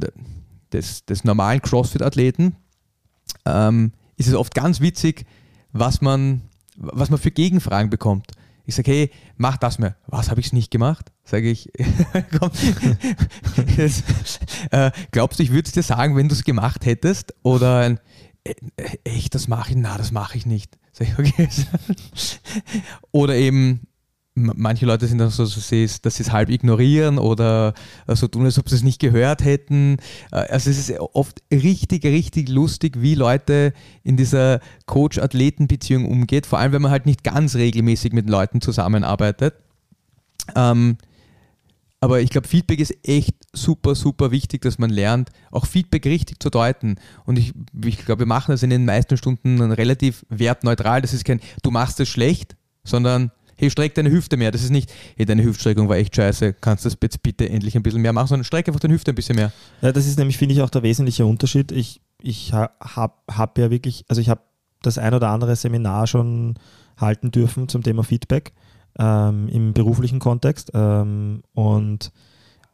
des, des normalen CrossFit-Athleten, ähm, ist es oft ganz witzig, was man, was man für Gegenfragen bekommt. Ich sage, hey, mach das mal. Was habe ich nicht gemacht? Sage ich, <laughs> komm, das, äh, glaubst du, ich würde es dir sagen, wenn du es gemacht hättest? Oder ein, äh, äh, echt, das mache ich? Na, das mache ich nicht. Sag ich, okay. <laughs> oder eben, manche Leute sind dann so, dass sie es halb ignorieren oder äh, so tun, als ob sie es nicht gehört hätten. Äh, Also es ist oft richtig, richtig lustig, wie Leute in dieser Coach-Athleten-Beziehung umgeht, vor allem wenn man halt nicht ganz regelmäßig mit Leuten zusammenarbeitet. Ähm, aber ich glaube, Feedback ist echt super, super wichtig, dass man lernt, auch Feedback richtig zu deuten. Und ich, ich glaube, wir machen das in den meisten Stunden relativ wertneutral. Das ist kein, du machst es schlecht, sondern hey, streck deine Hüfte mehr. Das ist nicht, hey, deine Hüftstreckung war echt scheiße, kannst du das jetzt bitte endlich ein bisschen mehr machen, sondern streck einfach deine Hüfte ein bisschen mehr. Ja, das ist nämlich, finde ich, auch der wesentliche Unterschied. Ich, ich habe hab ja wirklich, also ich habe das ein oder andere Seminar schon halten dürfen zum Thema Feedback ähm, im beruflichen Kontext. Ähm, und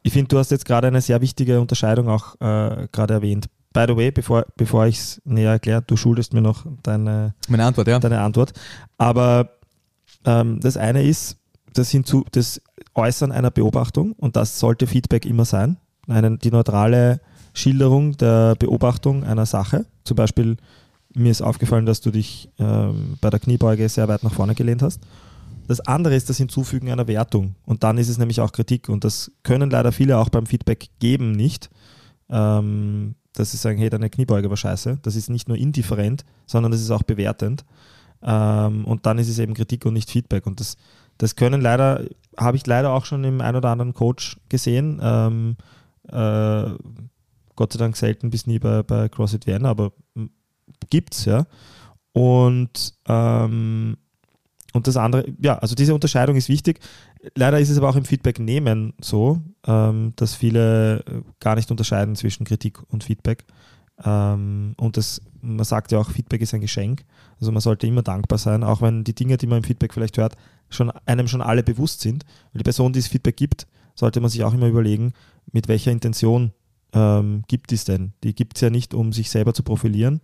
ich finde, du hast jetzt gerade eine sehr wichtige Unterscheidung auch äh, gerade erwähnt. By the way, bevor, bevor ich es näher erkläre, du schuldest mir noch deine, Meine Antwort, ja. deine Antwort. Aber ähm, das eine ist das, hinzu, das Äußern einer Beobachtung und das sollte Feedback immer sein. Eine, die neutrale Schilderung der Beobachtung einer Sache. Zum Beispiel, mir ist aufgefallen, dass du dich ähm, bei der Kniebeuge sehr weit nach vorne gelehnt hast. Das andere ist das Hinzufügen einer Wertung. Und dann ist es nämlich auch Kritik. Und das können leider viele auch beim Feedback geben nicht. Ähm, dass sie sagen, hey, deine Kniebeuge war scheiße. Das ist nicht nur indifferent, sondern das ist auch bewertend. Ähm, und dann ist es eben Kritik und nicht Feedback. Und das, das können leider, habe ich leider auch schon im ein oder anderen Coach gesehen. Ähm, äh, Gott sei Dank selten bis nie bei, bei CrossFit Vienna, aber m, gibt's ja. Und, ähm, und das andere, ja, also diese Unterscheidung ist wichtig. Leider ist es aber auch im Feedback nehmen so, ähm, dass viele gar nicht unterscheiden zwischen Kritik und Feedback. Ähm, und das, man sagt ja auch, Feedback ist ein Geschenk. Also man sollte immer dankbar sein, auch wenn die Dinge, die man im Feedback vielleicht hört, schon einem schon alle bewusst sind. Weil die Person, die das Feedback gibt, sollte man sich auch immer überlegen, mit welcher Intention ähm, gibt es denn? Die gibt es ja nicht, um sich selber zu profilieren.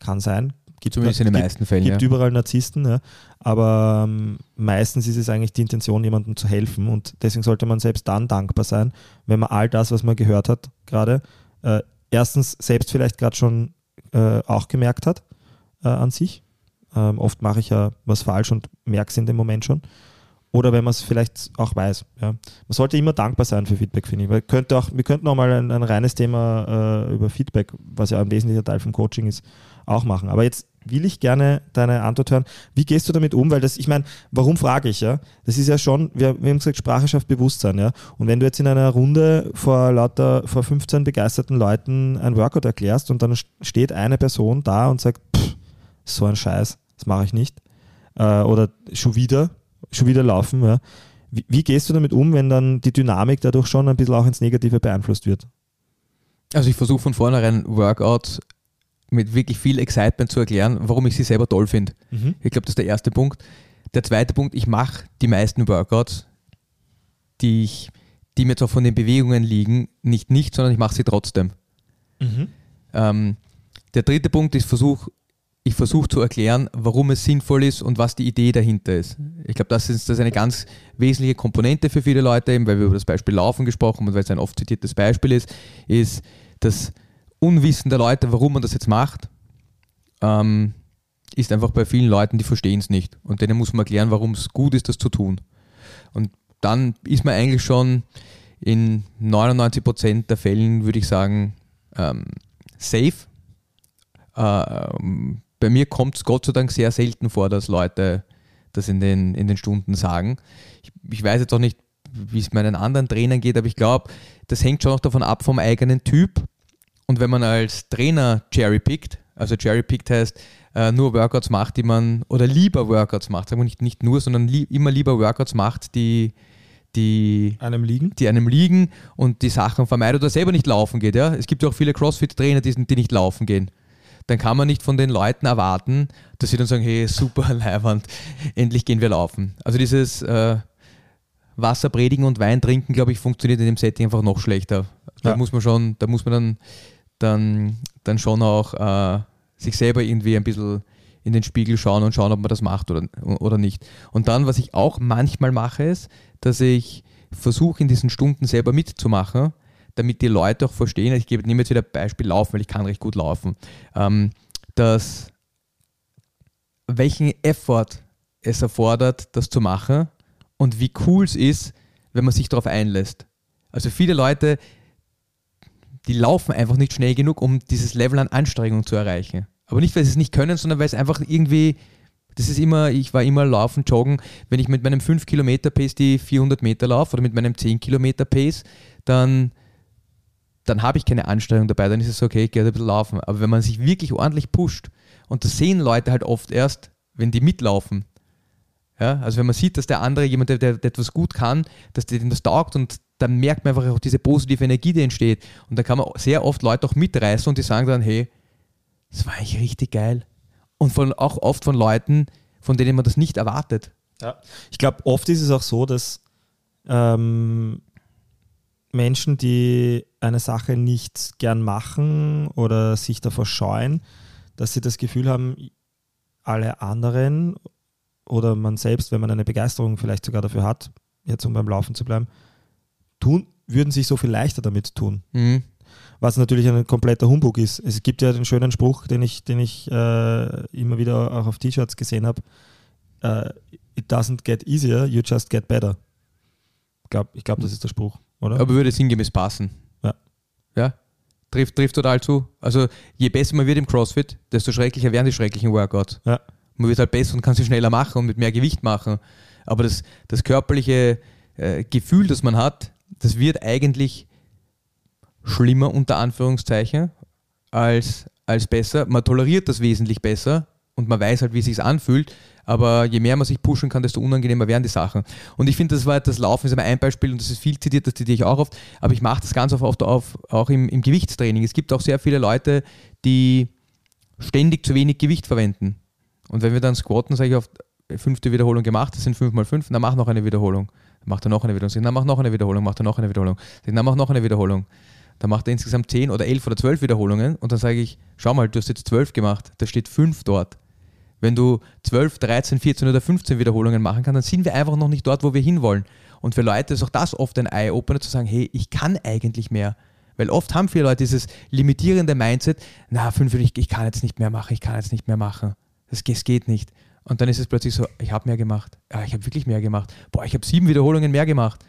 Kann sein. Gibt, Zumindest in den gibt, meisten Fällen. gibt ja. überall Narzissten, ja. aber ähm, meistens ist es eigentlich die Intention, jemandem zu helfen und deswegen sollte man selbst dann dankbar sein, wenn man all das, was man gehört hat, gerade äh, erstens selbst vielleicht gerade schon äh, auch gemerkt hat äh, an sich. Ähm, oft mache ich ja was falsch und merke es in dem Moment schon. Oder wenn man es vielleicht auch weiß. Ja. Man sollte immer dankbar sein für Feedback, finde ich. Weil könnte auch, wir könnten auch mal ein, ein reines Thema äh, über Feedback, was ja ein wesentlicher Teil vom Coaching ist, auch machen. Aber jetzt will ich gerne deine Antwort hören. Wie gehst du damit um? Weil das, ich meine, warum frage ich, ja? Das ist ja schon, wir, wir haben gesagt, Sprache schafft Bewusstsein, ja? Und wenn du jetzt in einer Runde vor lauter, vor 15 begeisterten Leuten ein Workout erklärst und dann steht eine Person da und sagt, pff, so ein Scheiß, das mache ich nicht. Äh, oder schon wieder, schon wieder laufen, ja? Wie, wie gehst du damit um, wenn dann die Dynamik dadurch schon ein bisschen auch ins Negative beeinflusst wird? Also ich versuche von vornherein Workouts mit wirklich viel Excitement zu erklären, warum ich sie selber toll finde. Mhm. Ich glaube, das ist der erste Punkt. Der zweite Punkt, ich mache die meisten Workouts, die, ich, die mir zwar von den Bewegungen liegen, nicht nicht, sondern ich mache sie trotzdem. Ähm, der dritte Punkt ist, versuch, ich versuche zu erklären, warum es sinnvoll ist und was die Idee dahinter ist. Ich glaube, das ist, das ist eine ganz wesentliche Komponente für viele Leute, eben weil wir über das Beispiel Laufen gesprochen haben und weil es ein oft zitiertes Beispiel ist, ist das Unwissen der Leute, warum man das jetzt macht, ähm, ist einfach bei vielen Leuten, die verstehen es nicht. Und denen muss man erklären, warum es gut ist, das zu tun. Und dann ist man eigentlich schon in 99% der Fällen, würde ich sagen, ähm, safe. Ähm, bei mir kommt es Gott sei Dank sehr selten vor, dass Leute das in den, in den Stunden sagen. Ich, ich weiß jetzt auch nicht, wie es meinen anderen Trainern geht, aber ich glaube, das hängt schon auch davon ab vom eigenen Typ. Und wenn man als Trainer cherry-pickt, also cherry-pickt heißt, äh, nur Workouts macht, die man, oder lieber Workouts macht, sagen wir nicht, nicht nur, sondern li immer lieber Workouts macht, die, die, Einem liegen? die einem liegen und die Sachen vermeidet oder selber nicht laufen geht. Ja? Es gibt ja auch viele CrossFit-Trainer, die, die nicht laufen gehen. Dann kann man nicht von den Leuten erwarten, dass sie dann sagen, hey, super, <laughs> Leihwand, endlich gehen wir laufen. Also dieses äh, Wasser predigen und Wein trinken, glaube ich, funktioniert in dem Setting einfach noch schlechter. Da Ja. muss man schon, da muss man dann, dann, dann schon auch äh, sich selber irgendwie ein bisschen in den Spiegel schauen und schauen, ob man das macht oder, oder nicht. Und dann, was ich auch manchmal mache, ist, dass ich versuche, in diesen Stunden selber mitzumachen, damit die Leute auch verstehen, ich gebe, nehme jetzt wieder Beispiel Laufen, weil ich kann recht gut laufen, ähm, dass welchen Effort es erfordert, das zu machen und wie cool es ist, wenn man sich darauf einlässt. Also viele Leute, die laufen einfach nicht schnell genug, um dieses Level an Anstrengung zu erreichen. Aber nicht, weil sie es nicht können, sondern weil es einfach irgendwie, das ist immer, ich war immer laufen, joggen, wenn ich mit meinem 5 Kilometer Pace die 400 Meter laufe oder mit meinem 10 Kilometer Pace, dann, dann habe ich keine Anstrengung dabei, dann ist es okay, ich gehe halt ein bisschen laufen. Aber wenn man sich wirklich ordentlich pusht, und das sehen Leute halt oft erst, wenn die mitlaufen. Ja, also wenn man sieht, dass der andere, jemand, der, der, etwas gut kann, dass dem das taugt und dann merkt man einfach auch diese positive Energie, die entsteht. Und da kann man sehr oft Leute auch mitreißen und die sagen dann, hey, das war eigentlich richtig geil. Und von, auch oft von Leuten, von denen man das nicht erwartet. Ja. Ich glaube, oft ist es auch so, dass ähm, Menschen, die eine Sache nicht gern machen oder sich davor scheuen, dass sie das Gefühl haben, alle anderen oder man selbst, wenn man eine Begeisterung vielleicht sogar dafür hat, jetzt um beim Laufen zu bleiben, tun, würden sich so viel leichter damit tun. Mhm. Was natürlich ein kompletter Humbug ist. Es gibt ja den schönen Spruch, den ich, den ich äh, immer wieder auch auf T-Shirts gesehen habe. Äh, it doesn't get easier, you just get better. Glaub, ich glaube, das ist der Spruch, oder? Aber würde sinngemäß passen. Ja. Trifft, trifft total zu. Also je besser man wird im CrossFit, desto schrecklicher werden die schrecklichen Workouts. Ja. Man wird halt besser und kann sie schneller machen und mit mehr Gewicht machen. Aber das, das körperliche äh, Gefühl, das man hat, das wird eigentlich schlimmer unter Anführungszeichen als, als besser. Man toleriert das wesentlich besser und man weiß halt, wie es sich anfühlt. Aber je mehr man sich pushen kann, desto unangenehmer werden die Sachen. Und ich finde, das war das Laufen ist immer ein Beispiel und das ist viel zitiert, das zitiere ich auch oft. Aber ich mache das ganz oft auf, auch im, im Gewichtstraining. Es gibt auch sehr viele Leute, die ständig zu wenig Gewicht verwenden. Und wenn wir dann squatten, sage ich oft, fünfte Wiederholung gemacht, das sind fünf mal fünf, dann mach noch eine Wiederholung. Dann macht er noch eine Wiederholung. Dann mach noch eine Wiederholung, macht er noch eine Wiederholung. Dann mach noch eine Wiederholung. Dann macht er insgesamt zehn oder elf oder zwölf Wiederholungen und dann sage ich, schau mal, du hast jetzt zwölf gemacht, da steht fünf dort. Wenn du 12, 13, 14 oder 15 Wiederholungen machen kannst, dann sind wir einfach noch nicht dort, wo wir hinwollen. Und für Leute ist auch das oft ein Eye-Opener zu sagen, hey, ich kann eigentlich mehr. Weil oft haben viele Leute dieses limitierende Mindset, na, fünf, ich, ich kann jetzt nicht mehr machen, ich kann jetzt nicht mehr machen. Das, das geht nicht. Und dann ist es plötzlich so, ich habe mehr gemacht. Ja, ich habe wirklich mehr gemacht. Boah, ich habe sieben Wiederholungen mehr gemacht.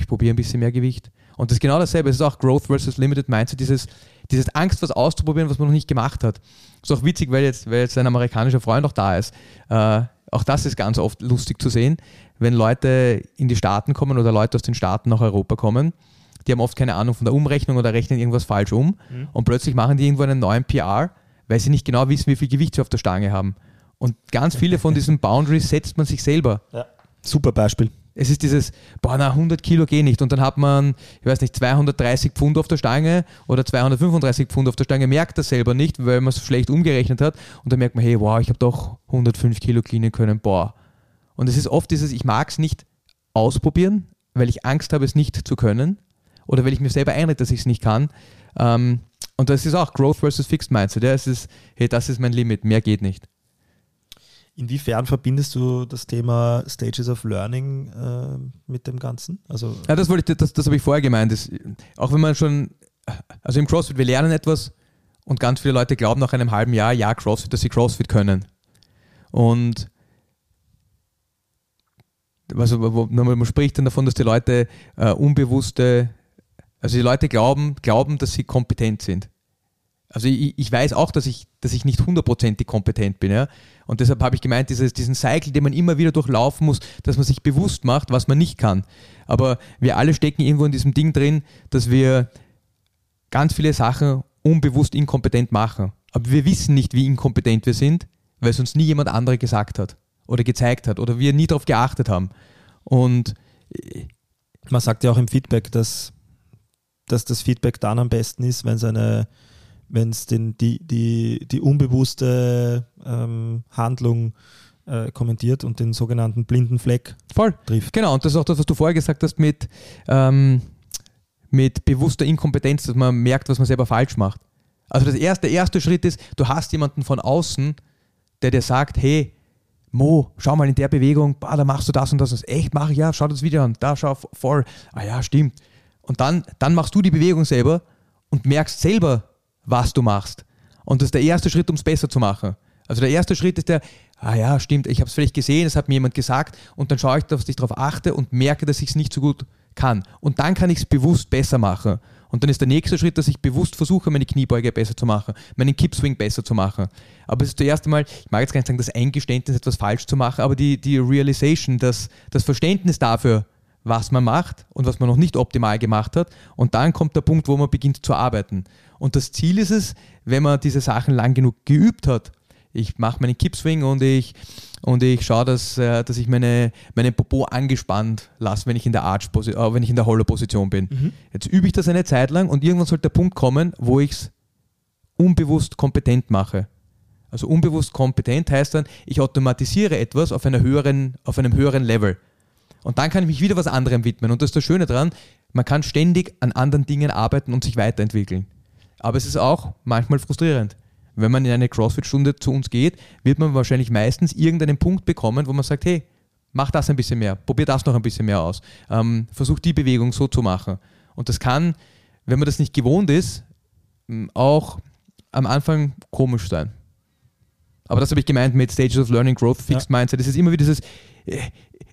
Ich probiere ein bisschen mehr Gewicht. Und das ist genau dasselbe. Es ist auch Growth versus Limited Mindset, dieses, Dieses Angst, was auszuprobieren, was man noch nicht gemacht hat. Ist auch witzig, weil jetzt, weil jetzt ein amerikanischer Freund auch da ist. Äh, auch das ist ganz oft lustig zu sehen, wenn Leute in die Staaten kommen oder Leute aus den Staaten nach Europa kommen. Die haben oft keine Ahnung von der Umrechnung oder rechnen irgendwas falsch um und plötzlich machen die irgendwo einen neuen PR, weil sie nicht genau wissen, wie viel Gewicht sie auf der Stange haben. Und ganz viele von diesen Boundaries setzt man sich selber. Super Beispiel. Es ist dieses, boah, na, 100 Kilo gehen nicht. Und dann hat man, ich weiß nicht, 230 Pfund auf der Stange oder 235 Pfund auf der Stange, merkt das selber nicht, weil man es schlecht umgerechnet hat. Und dann merkt man, hey, wow, ich habe doch 105 Kilo cleanen können, boah. Und es ist oft dieses, ich mag es nicht ausprobieren, weil ich Angst habe, es nicht zu können. Oder weil ich mir selber einrede, dass ich es nicht kann. Ähm, und das ist auch Growth versus Fixed Mindset. Ja? Es ist, hey, das ist mein Limit, mehr geht nicht. Inwiefern verbindest du das Thema Stages of Learning äh, mit dem Ganzen? Also Ja, das wollte ich, das, das habe ich vorher gemeint. Das, auch wenn man schon, also im CrossFit, wir lernen etwas und ganz viele Leute glauben nach einem halben Jahr, ja, CrossFit, dass sie CrossFit können. Und also, man spricht dann davon, dass die Leute äh, unbewusste, also die Leute glauben, glauben, dass sie kompetent sind. Also ich, ich weiß auch, dass ich, dass ich nicht hundertprozentig kompetent bin. Ja? Und deshalb habe ich gemeint, dieses, diesen Cycle, den man immer wieder durchlaufen muss, dass man sich bewusst macht, was man nicht kann. Aber wir alle stecken irgendwo in diesem Ding drin, dass wir ganz viele Sachen unbewusst inkompetent machen. Aber wir wissen nicht, wie inkompetent wir sind, weil es uns nie jemand andere gesagt hat oder gezeigt hat oder wir nie darauf geachtet haben. Und man sagt ja auch im Feedback, dass, dass das Feedback dann am besten ist, wenn es eine wenn es die, die, die unbewusste ähm, Handlung äh, kommentiert und den sogenannten blinden Fleck voll. trifft. Genau, und das ist auch das, was du vorher gesagt hast mit, ähm, mit bewusster Inkompetenz, dass man merkt, was man selber falsch macht. Also das erste, der erste Schritt ist, du hast jemanden von außen, der dir sagt, hey, Mo, schau mal in der Bewegung, bah, da machst du das und das. Und das. Echt, mach ich, ja, schau das Video an, da schau voll. Ah ja, stimmt. Und dann, dann machst du die Bewegung selber und merkst selber, was du machst. Und das ist der erste Schritt, um es besser zu machen. Also der erste Schritt ist der, ah ja, stimmt, ich habe es vielleicht gesehen, es hat mir jemand gesagt und dann schaue ich, dass ich darauf achte und merke, dass ich es nicht so gut kann. Und dann kann ich es bewusst besser machen. Und dann ist der nächste Schritt, dass ich bewusst versuche, meine Kniebeuge besser zu machen, meinen Kippswing besser zu machen. Aber es ist das erste Mal, ich mag jetzt gar nicht sagen, das Eingeständnis, etwas falsch zu machen, aber die, die Realization, das, das Verständnis dafür, was man macht und was man noch nicht optimal gemacht hat. Und dann kommt der Punkt, wo man beginnt zu arbeiten. Und das Ziel ist es, wenn man diese Sachen lang genug geübt hat, ich mache meinen Kippswing und ich, und ich schaue, dass, äh, dass ich meine, meinen Popo angespannt lasse, wenn ich in der Arch äh, wenn ich in der Holler-Position bin. Jetzt übe ich das eine Zeit lang und irgendwann sollte der Punkt kommen, wo ich es unbewusst kompetent mache. Also unbewusst kompetent heißt dann, ich automatisiere etwas auf, einer höheren, auf einem höheren Level. Und dann kann ich mich wieder was anderem widmen. Und das ist das Schöne daran, man kann ständig an anderen Dingen arbeiten und sich weiterentwickeln. Aber es ist auch manchmal frustrierend. Wenn man in eine CrossFit-Stunde zu uns geht, wird man wahrscheinlich meistens irgendeinen Punkt bekommen, wo man sagt, hey, mach das ein bisschen mehr, probier das noch ein bisschen mehr aus, ähm, versuch die Bewegung so zu machen. Und das kann, wenn man das nicht gewohnt ist, auch am Anfang komisch sein. Aber das habe ich gemeint mit Stages of Learning, Growth, Fixed Mindset. Es ist immer wieder dieses, äh,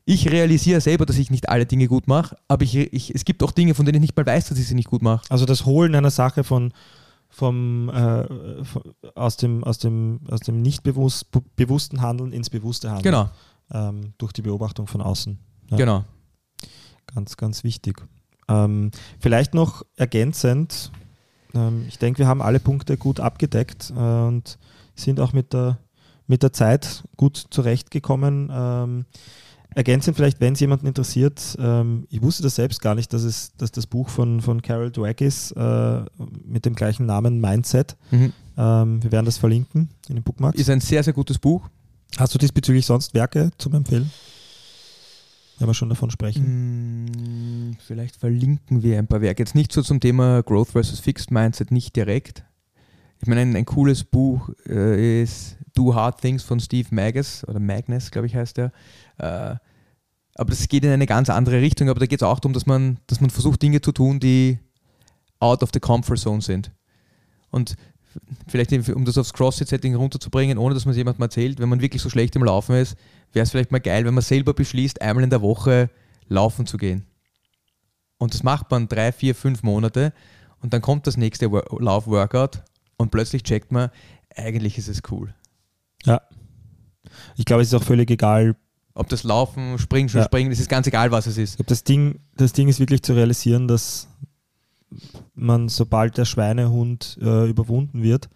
ich realisiere selber, dass ich nicht alle Dinge gut mache, aber ich, ich, es gibt auch Dinge, von denen ich nicht mal weiß, dass ich sie nicht gut mache. Also das Holen einer Sache von, vom, äh, von, aus dem, aus dem, aus dem nicht bewusst, bewussten Handeln ins bewusste Handeln. Genau, Ähm, durch die Beobachtung von außen. Ja. genau. Ganz, ganz wichtig. Ähm, vielleicht noch ergänzend, ähm, ich denke, wir haben alle Punkte gut abgedeckt äh, und sind auch mit der, mit der Zeit gut zurechtgekommen. Ähm, ergänzend vielleicht, wenn es jemanden interessiert, ähm, ich wusste das selbst gar nicht, dass, es, dass das Buch von, von Carol Dweck ist, äh, mit dem gleichen Namen Mindset. Mhm. Ähm, wir werden das verlinken in den Bookmarks. Ist ein sehr, sehr gutes Buch. Hast du diesbezüglich sonst Werke zum Empfehlen? Wenn wir schon davon sprechen. Mm, Vielleicht verlinken wir ein paar Werke. Jetzt nicht so zum Thema Growth versus Fixed Mindset, nicht direkt. Ich meine, ein, ein cooles Buch äh, ist Do Hard Things von Steve Magus oder Magnus, glaube ich, heißt er. Äh, aber das geht in eine ganz andere Richtung. Aber da geht es auch darum, dass man, dass man versucht, Dinge zu tun, die out of the comfort zone sind. Und vielleicht, um das aufs CrossFit-Setting runterzubringen, ohne dass man es jemandem erzählt, wenn man wirklich so schlecht im Laufen ist, wäre es vielleicht mal geil, wenn man selber beschließt, einmal in der Woche laufen zu gehen. Und das macht man drei, vier, fünf Monate. und dann kommt das nächste Wor- Lauf-Workout und plötzlich checkt man, eigentlich ist es cool. Ja. Ich glaube, es ist auch völlig egal. Ob das Laufen, Springen, Ja. Springen, es ist ganz egal, was es ist. Das Ding, das Ding ist wirklich zu realisieren, dass man, sobald der Schweinehund äh, überwunden wird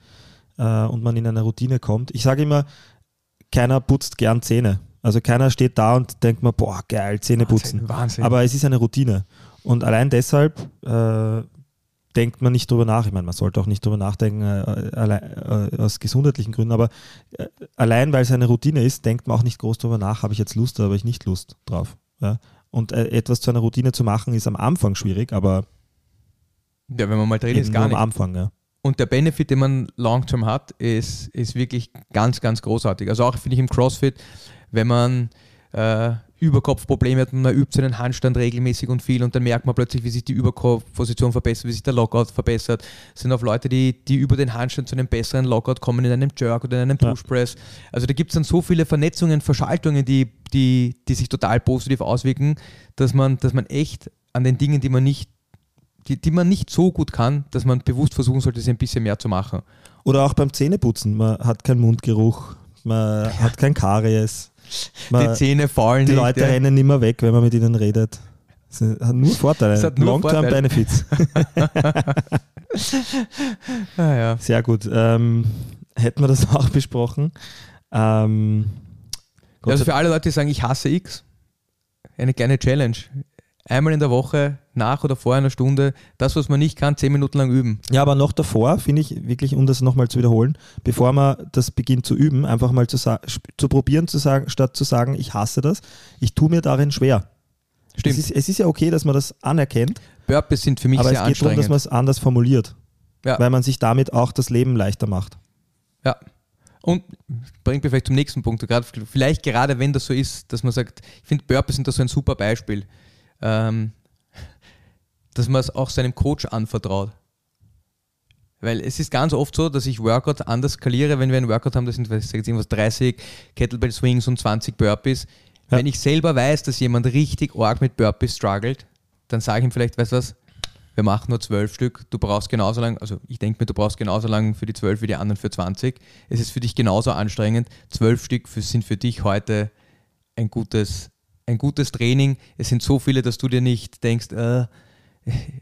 äh, und man in eine Routine kommt, ich sage immer, keiner putzt gern Zähne. Also keiner steht da und denkt mir, boah, geil, Zähne putzen. Wahnsinn, Wahnsinn. Aber es ist eine Routine. Und allein deshalb äh, denkt man nicht drüber nach. Ich meine, man sollte auch nicht drüber nachdenken, äh, allein, äh, aus gesundheitlichen Gründen, aber äh, allein weil es eine Routine ist, denkt man auch nicht groß drüber nach, habe ich jetzt Lust oder habe ich nicht Lust drauf. Ja? Und äh, etwas zu einer Routine zu machen, ist am Anfang schwierig, aber ja, wenn man mal drin ist, gar am nicht. Anfang. Ja. Und der Benefit, den man long-term hat, ist, ist wirklich ganz, ganz großartig. Also auch finde ich im CrossFit, wenn man äh, Überkopfprobleme hat und man übt seinen Handstand regelmäßig und viel und dann merkt man plötzlich, wie sich die Überkopfposition verbessert, wie sich der Lockout verbessert. Es sind auch Leute, die, die über den Handstand zu einem besseren Lockout kommen in einem Jerk oder in einem Ja. Push Press. Also da gibt es dann so viele Vernetzungen, Verschaltungen, die, die, die sich total positiv auswirken, dass man, dass man echt an den Dingen, die man nicht die, die man nicht so gut kann, dass man bewusst versuchen sollte, sie ein bisschen mehr zu machen. Oder auch beim Zähneputzen. Man hat keinen Mundgeruch, man hat kein Karies. Man, die Zähne fallen die nicht. Leute ja. rennen immer weg, wenn man mit ihnen redet. Es hat nur Vorteile. Long-term. Benefits. <laughs> Ah, ja. Sehr gut. Ähm, hätten wir das auch besprochen. Ähm, Also für alle Leute, die sagen, ich hasse X, eine kleine Challenge. Einmal in der Woche, nach oder vor einer Stunde, das, was man nicht kann, zehn Minuten lang üben. ja, aber noch davor, finde ich wirklich, um das nochmal zu wiederholen, bevor man das beginnt zu üben, einfach mal zu, zu probieren, zu sagen, statt zu sagen, ich hasse das, ich tue mir darin schwer. Stimmt. Es ist, es ist ja okay, dass man das anerkennt, Burpees sind für mich aber sehr es geht darum, dass anstrengend. man es anders formuliert, Ja. weil man sich damit auch das Leben leichter macht. Ja. Und bringt mich vielleicht zum nächsten Punkt. Gerade, vielleicht gerade wenn das so ist, dass man sagt, ich finde Burpees sind da so ein super Beispiel, ähm, dass man es auch seinem Coach anvertraut. Weil es ist ganz oft so, dass ich Workout anders skaliere, wenn wir ein Workout haben, das sind was, ich irgendwas 30 Kettlebell Swings und 20 Burpees. Ja. Wenn ich selber weiß, dass jemand richtig arg mit Burpees struggelt, dann sage ich ihm vielleicht, weißt du was, wir machen nur zwölf Stück, du brauchst genauso lang, also ich denke mir, du brauchst genauso lang für die zwölf wie die anderen für 20. Es ist für dich genauso anstrengend. Zwölf Stück für, sind für dich heute ein gutes, ein gutes Training. Es sind so viele, dass du dir nicht denkst, äh,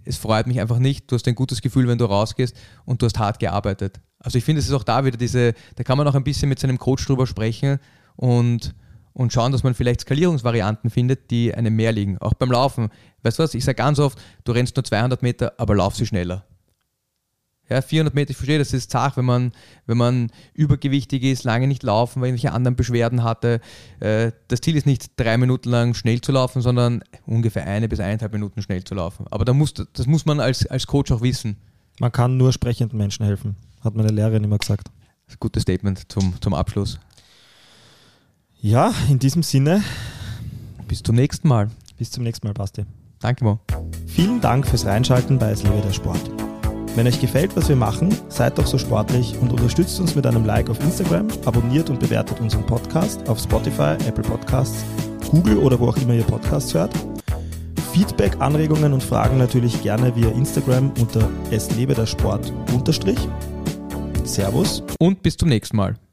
es freut mich einfach nicht. Du hast ein gutes Gefühl, wenn du rausgehst und du hast hart gearbeitet. Also ich finde, es ist auch da wieder diese, da kann man auch ein bisschen mit seinem Coach drüber sprechen und, und schauen, dass man vielleicht Skalierungsvarianten findet, die einem mehr liegen. Auch beim Laufen. Weißt du was, ich sage ganz oft, du rennst nur 200 Meter, aber lauf sie schneller. Ja, 400 Meter, ich verstehe, das ist zart, wenn man, wenn man übergewichtig ist, lange nicht laufen, weil irgendwelche anderen Beschwerden hatte. Äh, Das Ziel ist nicht, drei Minuten lang schnell zu laufen, sondern ungefähr eine bis eineinhalb Minuten schnell zu laufen. Aber da muss, das muss man als, als Coach auch wissen. Man kann nur sprechenden Menschen helfen, hat meine Lehrerin immer gesagt. Gutes Statement zum, zum Abschluss. Ja, in diesem Sinne, Bis zum nächsten Mal. bis zum nächsten Mal, Basti. Danke, Mo. Vielen Dank fürs Reinschalten bei Es lebe der Sport. Wenn euch gefällt, was wir machen, seid doch so sportlich und unterstützt uns mit einem Like auf Instagram, abonniert und bewertet unseren Podcast auf Spotify, Apple Podcasts, Google oder wo auch immer ihr Podcasts hört. Feedback, Anregungen und Fragen natürlich gerne via Instagram unter Es lebe der Sport. Servus. Und bis zum nächsten Mal.